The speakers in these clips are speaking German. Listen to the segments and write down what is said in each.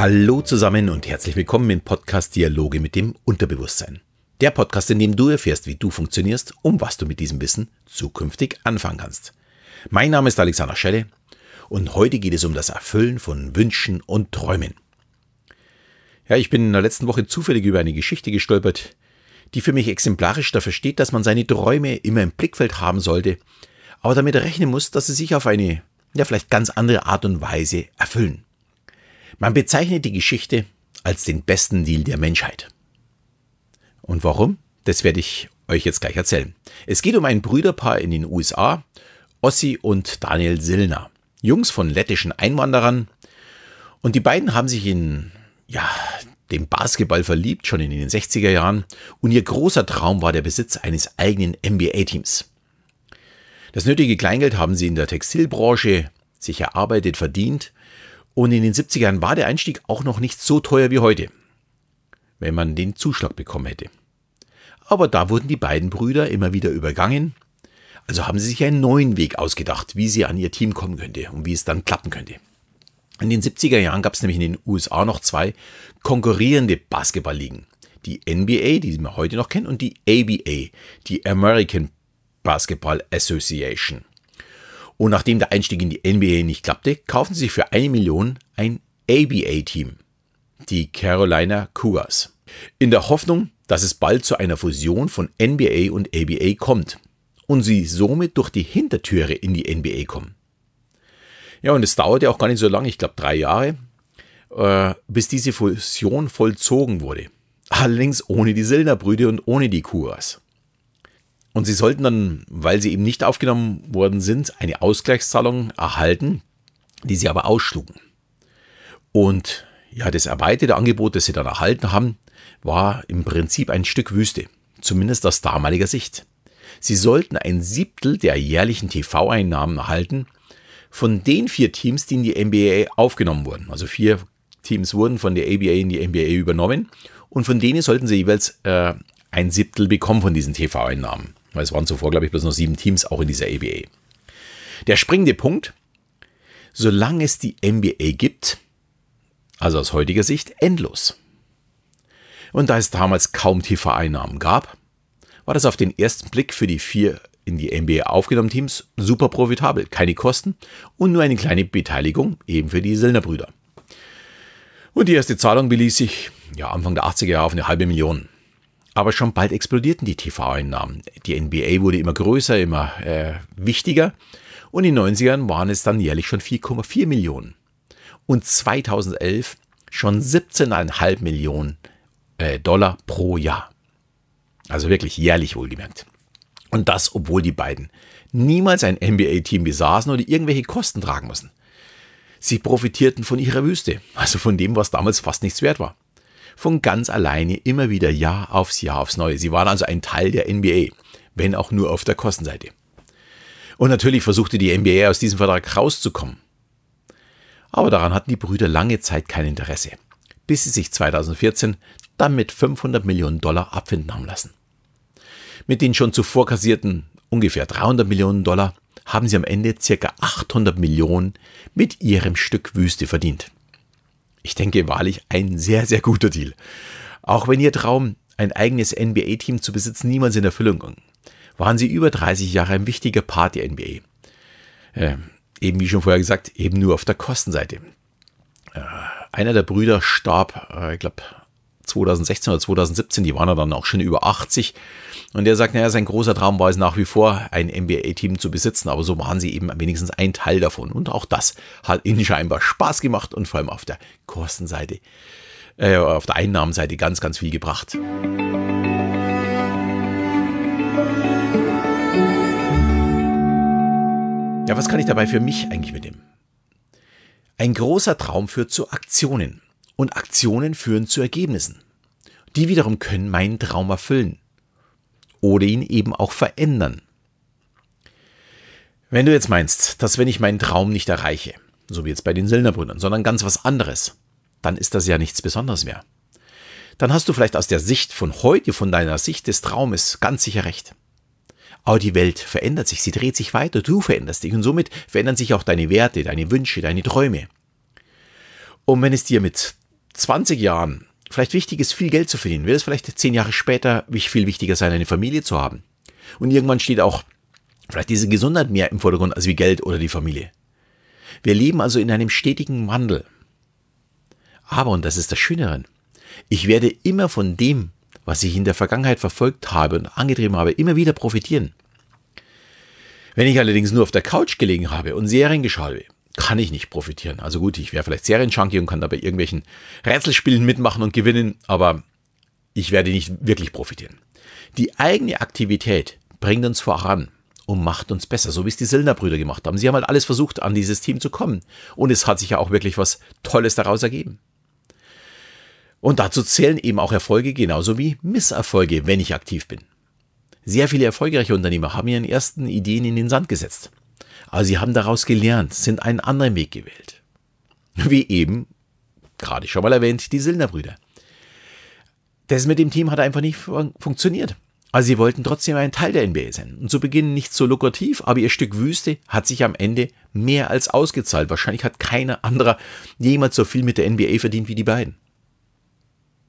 Hallo zusammen und herzlich willkommen im Podcast Dialoge mit dem Unterbewusstsein. Der Podcast, in dem du erfährst, wie du funktionierst, um was du mit diesem Wissen zukünftig anfangen kannst. Mein Name ist Alexander Schelle und heute geht es um das Erfüllen von Wünschen und Träumen. Ja, ich bin in der letzten Woche zufällig über eine Geschichte gestolpert, die für mich exemplarisch dafür steht, dass man seine Träume immer im Blickfeld haben sollte, aber damit rechnen muss, dass sie sich auf eine, ja, vielleicht ganz andere Art und Weise erfüllen. Man bezeichnet die Geschichte als den besten Deal der Menschheit. Und warum? Das werde ich euch jetzt gleich erzählen. Es geht um ein Brüderpaar in den USA, Ossi und Daniel Silner, Jungs von lettischen Einwanderern. Und die beiden haben sich in, ja, dem Basketball verliebt, schon in den 60er Jahren. Und ihr großer Traum war der Besitz eines eigenen NBA-Teams. Das nötige Kleingeld haben sie in der Textilbranche sich erarbeitet, verdient und in den 70ern war der Einstieg auch noch nicht so teuer wie heute, wenn man den Zuschlag bekommen hätte. Aber da wurden die beiden Brüder immer wieder übergangen, also haben sie sich einen neuen Weg ausgedacht, wie sie an ihr Team kommen könnte und wie es dann klappen könnte. In den 70er Jahren gab es nämlich in den USA noch zwei konkurrierende Basketballligen. Die NBA, die man heute noch kennt, und die ABA, die American Basketball Association. Und nachdem der Einstieg in die NBA nicht klappte, kaufen sie für eine Million ein ABA-Team, die Carolina Cougars, in der Hoffnung, dass es bald zu einer Fusion von NBA und ABA kommt und sie somit durch die Hintertüre in die NBA kommen. Ja, und es dauerte auch gar nicht so lange, ich glaube drei Jahre, äh, bis diese Fusion vollzogen wurde. Allerdings ohne die Silner-Brüder und ohne die Cougars. Und sie sollten dann, weil sie eben nicht aufgenommen worden sind, eine Ausgleichszahlung erhalten, die sie aber ausschlugen. Und ja, das erweiterte Angebot, das sie dann erhalten haben, war im Prinzip ein Stück Wüste, zumindest aus damaliger Sicht. Sie sollten ein Siebtel der jährlichen TV-Einnahmen erhalten von den vier Teams, die in die NBA aufgenommen wurden. Also vier Teams wurden von der ABA in die NBA übernommen und von denen sollten sie jeweils äh, ein Siebtel bekommen von diesen TV-Einnahmen. Weil es waren zuvor, glaube ich, bloß noch sieben Teams auch in dieser ABA. Der springende Punkt, solange es die NBA gibt, also aus heutiger Sicht endlos. Und da es damals kaum TV-Einnahmen gab, war das auf den ersten Blick für die vier in die NBA aufgenommenen Teams super profitabel. Keine Kosten und nur eine kleine Beteiligung eben für die Silner Brüder. Und die erste Zahlung beließ sich ja, Anfang der 80er Jahre auf eine halbe Million. Aber schon bald explodierten die TV-Einnahmen. Die NBA wurde immer größer, immer äh, wichtiger. Und in den 90ern waren es dann jährlich schon 4,4 Millionen. Und 2011 schon 17,5 Millionen äh, Dollar pro Jahr. Also wirklich jährlich wohlgemerkt. Und das, obwohl die beiden niemals ein NBA-Team besaßen oder irgendwelche Kosten tragen mussten. Sie profitierten von ihrer Wüste, also von dem, was damals fast nichts wert war von ganz alleine immer wieder Jahr aufs Jahr aufs Neue. Sie waren also ein Teil der NBA, wenn auch nur auf der Kostenseite. Und natürlich versuchte die NBA aus diesem Vertrag rauszukommen. Aber daran hatten die Brüder lange Zeit kein Interesse, bis sie sich 2014 dann mit 500 Millionen Dollar abfinden haben lassen. Mit den schon zuvor kassierten ungefähr 300 Millionen Dollar haben sie am Ende ca. 800 Millionen mit ihrem Stück Wüste verdient. Ich denke wahrlich ein sehr, sehr guter Deal. Auch wenn Ihr Traum, ein eigenes NBA-Team zu besitzen, niemals in Erfüllung ging, waren Sie über 30 Jahre ein wichtiger Part der NBA. Äh, eben wie schon vorher gesagt, eben nur auf der Kostenseite. Äh, einer der Brüder starb, äh, ich glaube, 2016 oder 2017, die waren dann auch schon über 80. Und der sagt, naja, sein großer Traum war es nach wie vor, ein NBA-Team zu besitzen, aber so waren sie eben wenigstens ein Teil davon. Und auch das hat ihnen scheinbar Spaß gemacht und vor allem auf der Kostenseite, äh, auf der Einnahmenseite ganz, ganz viel gebracht. Ja, was kann ich dabei für mich eigentlich mitnehmen? Ein großer Traum führt zu Aktionen und Aktionen führen zu Ergebnissen. Die wiederum können meinen Traum erfüllen oder ihn eben auch verändern. Wenn du jetzt meinst, dass wenn ich meinen Traum nicht erreiche, so wie jetzt bei den Silnerbrüdern, sondern ganz was anderes, dann ist das ja nichts Besonderes mehr. Dann hast du vielleicht aus der Sicht von heute, von deiner Sicht des Traumes ganz sicher recht. Aber die Welt verändert sich, sie dreht sich weiter, du veränderst dich und somit verändern sich auch deine Werte, deine Wünsche, deine Träume. Und wenn es dir mit 20 Jahren vielleicht wichtig ist, viel Geld zu verdienen, wird es vielleicht zehn Jahre später viel wichtiger sein, eine Familie zu haben. Und irgendwann steht auch vielleicht diese Gesundheit mehr im Vordergrund als wie Geld oder die Familie. Wir leben also in einem stetigen Wandel. Aber, und das ist das Schöne daran, ich werde immer von dem, was ich in der Vergangenheit verfolgt habe und angetrieben habe, immer wieder profitieren. Wenn ich allerdings nur auf der Couch gelegen habe und Serien geschaut habe, kann ich nicht profitieren. Also gut, ich wäre vielleicht Serienjunkie und kann dabei irgendwelchen Rätselspielen mitmachen und gewinnen, aber ich werde nicht wirklich profitieren. Die eigene Aktivität bringt uns voran und macht uns besser, so wie es die Sillner-Brüder gemacht haben. Sie haben halt alles versucht, an dieses Team zu kommen. Und es hat sich ja auch wirklich was Tolles daraus ergeben. Und dazu zählen eben auch Erfolge genauso wie Misserfolge, wenn ich aktiv bin. Sehr viele erfolgreiche Unternehmer haben ihren ersten Ideen in den Sand gesetzt. Aber sie haben daraus gelernt, sind einen anderen Weg gewählt. Wie eben, gerade schon mal erwähnt, die Sillner-Brüder. Das mit dem Team hat einfach nicht fun funktioniert. Also sie wollten trotzdem ein Teil der NBA sein. Und zu Beginn nicht so lukrativ, aber ihr Stück Wüste hat sich am Ende mehr als ausgezahlt. Wahrscheinlich hat keiner anderer jemals so viel mit der NBA verdient wie die beiden.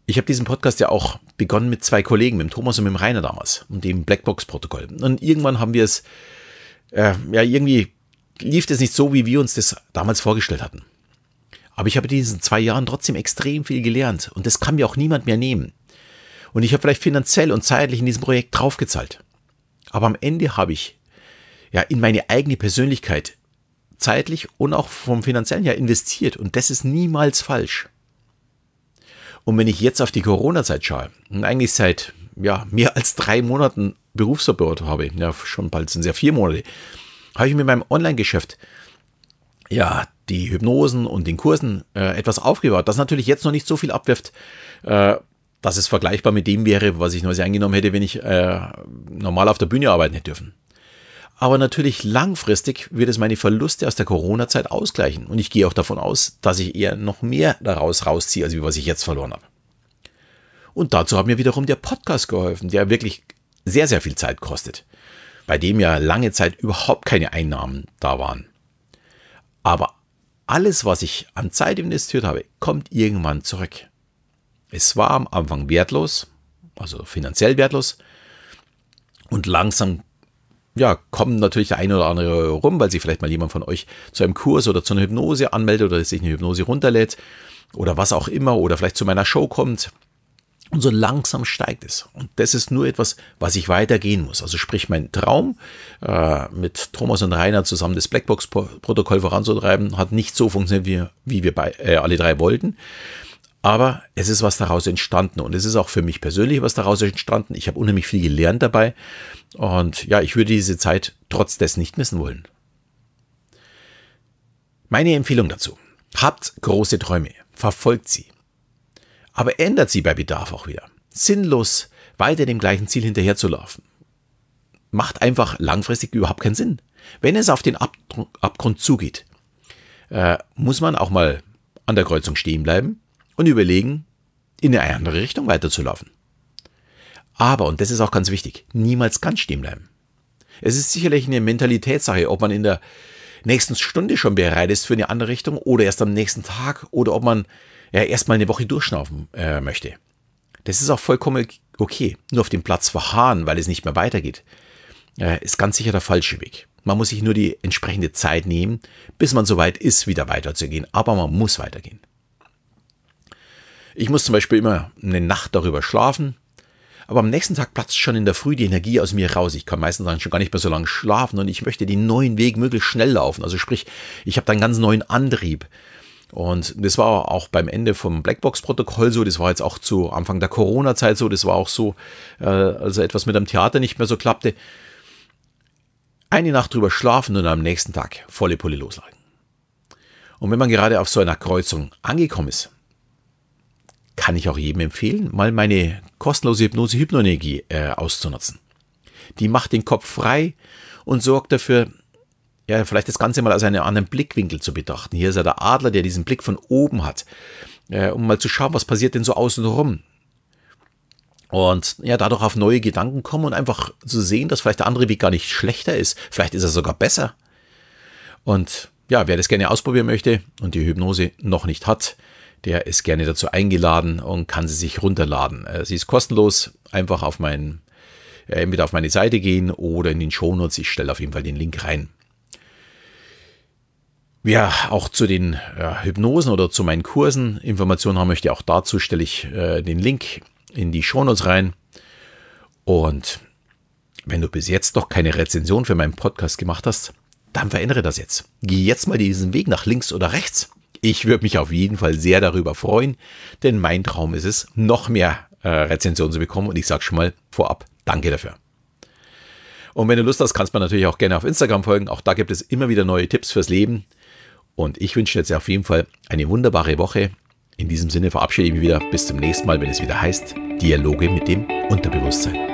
Ich habe diesen Podcast ja auch begonnen mit zwei Kollegen, mit dem Thomas und mit dem Rainer damals und dem Blackbox-Protokoll. Und irgendwann haben wir es, äh, ja, irgendwie lief es nicht so, wie wir uns das damals vorgestellt hatten. Aber ich habe in diesen zwei Jahren trotzdem extrem viel gelernt und das kann mir auch niemand mehr nehmen. Und ich habe vielleicht finanziell und zeitlich in diesem Projekt draufgezahlt. Aber am Ende habe ich ja in meine eigene Persönlichkeit zeitlich und auch vom finanziellen her investiert und das ist niemals falsch. Und wenn ich jetzt auf die Corona-Zeit schaue und eigentlich seit ja, mehr als drei Monaten Berufsverbot habe, ja, schon bald sind es ja vier Monate, habe ich mit meinem Online-Geschäft ja die Hypnosen und den Kursen äh, etwas aufgebaut, das natürlich jetzt noch nicht so viel abwirft, äh, dass es vergleichbar mit dem wäre, was ich neu eingenommen hätte, wenn ich äh, normal auf der Bühne arbeiten hätte dürfen. Aber natürlich langfristig wird es meine Verluste aus der Corona-Zeit ausgleichen. Und ich gehe auch davon aus, dass ich eher noch mehr daraus rausziehe, als was ich jetzt verloren habe. Und dazu hat mir wiederum der Podcast geholfen, der wirklich sehr, sehr viel Zeit kostet. Bei dem ja lange Zeit überhaupt keine Einnahmen da waren. Aber alles, was ich an Zeit investiert habe, kommt irgendwann zurück. Es war am Anfang wertlos, also finanziell wertlos. Und langsam ja, kommen natürlich der eine oder andere rum, weil sich vielleicht mal jemand von euch zu einem Kurs oder zu einer Hypnose anmeldet oder sich eine Hypnose runterlädt oder was auch immer oder vielleicht zu meiner Show kommt. Und so langsam steigt es. Und das ist nur etwas, was ich weitergehen muss. Also sprich, mein Traum, äh, mit Thomas und Rainer zusammen das Blackbox-Protokoll voranzutreiben, hat nicht so funktioniert, wie, wie wir bei, äh, alle drei wollten. Aber es ist was daraus entstanden und es ist auch für mich persönlich was daraus entstanden. Ich habe unheimlich viel gelernt dabei und ja, ich würde diese Zeit trotz dessen nicht missen wollen. Meine Empfehlung dazu. Habt große Träume, verfolgt sie. Aber ändert sie bei Bedarf auch wieder. Sinnlos weiter dem gleichen Ziel hinterherzulaufen. Macht einfach langfristig überhaupt keinen Sinn. Wenn es auf den Abgrund zugeht, äh, muss man auch mal an der Kreuzung stehen bleiben und überlegen, in eine andere Richtung weiterzulaufen. Aber, und das ist auch ganz wichtig, niemals ganz stehen bleiben. Es ist sicherlich eine Mentalitätssache, ob man in der nächsten Stunde schon bereit ist für eine andere Richtung oder erst am nächsten Tag oder ob man ja erstmal eine Woche durchschnaufen äh, möchte. Das ist auch vollkommen okay. Nur auf dem Platz verharren, weil es nicht mehr weitergeht, äh, ist ganz sicher der falsche Weg. Man muss sich nur die entsprechende Zeit nehmen, bis man so weit ist, wieder weiterzugehen. Aber man muss weitergehen. Ich muss zum Beispiel immer eine Nacht darüber schlafen, aber am nächsten Tag platzt schon in der Früh die Energie aus mir raus. Ich kann meistens dann schon gar nicht mehr so lange schlafen und ich möchte den neuen Weg möglichst schnell laufen. Also sprich, ich habe da einen ganz neuen Antrieb. Und das war auch beim Ende vom Blackbox-Protokoll so, das war jetzt auch zu Anfang der Corona-Zeit so, das war auch so, äh, also etwas mit dem Theater nicht mehr so klappte. Eine Nacht drüber schlafen und am nächsten Tag volle Pulle loslegen. Und wenn man gerade auf so einer Kreuzung angekommen ist, kann ich auch jedem empfehlen, mal meine kostenlose Hypnose Hypnoenergie äh, auszunutzen. Die macht den Kopf frei und sorgt dafür, ja, vielleicht das Ganze mal aus einem anderen Blickwinkel zu betrachten. Hier ist ja der Adler, der diesen Blick von oben hat, äh, um mal zu schauen, was passiert denn so außen rum. Und ja, dadurch auf neue Gedanken kommen und einfach zu sehen, dass vielleicht der andere Weg gar nicht schlechter ist. Vielleicht ist er sogar besser. Und ja, wer das gerne ausprobieren möchte und die Hypnose noch nicht hat, der ist gerne dazu eingeladen und kann sie sich runterladen. Äh, sie ist kostenlos, einfach auf meinen, äh, entweder auf meine Seite gehen oder in den Shownotes. Ich stelle auf jeden Fall den Link rein. Wer auch zu den ja, Hypnosen oder zu meinen Kursen Informationen haben möchte, auch dazu stelle ich äh, den Link in die Shownotes rein. Und wenn du bis jetzt noch keine Rezension für meinen Podcast gemacht hast, dann verändere das jetzt. Geh jetzt mal diesen Weg nach links oder rechts. Ich würde mich auf jeden Fall sehr darüber freuen, denn mein Traum ist es, noch mehr äh, Rezensionen zu bekommen und ich sage schon mal vorab, danke dafür. Und wenn du Lust hast, kannst du mir natürlich auch gerne auf Instagram folgen. Auch da gibt es immer wieder neue Tipps fürs Leben. Und ich wünsche jetzt auf jeden Fall eine wunderbare Woche. In diesem Sinne verabschiede ich mich wieder. Bis zum nächsten Mal, wenn es wieder heißt Dialoge mit dem Unterbewusstsein.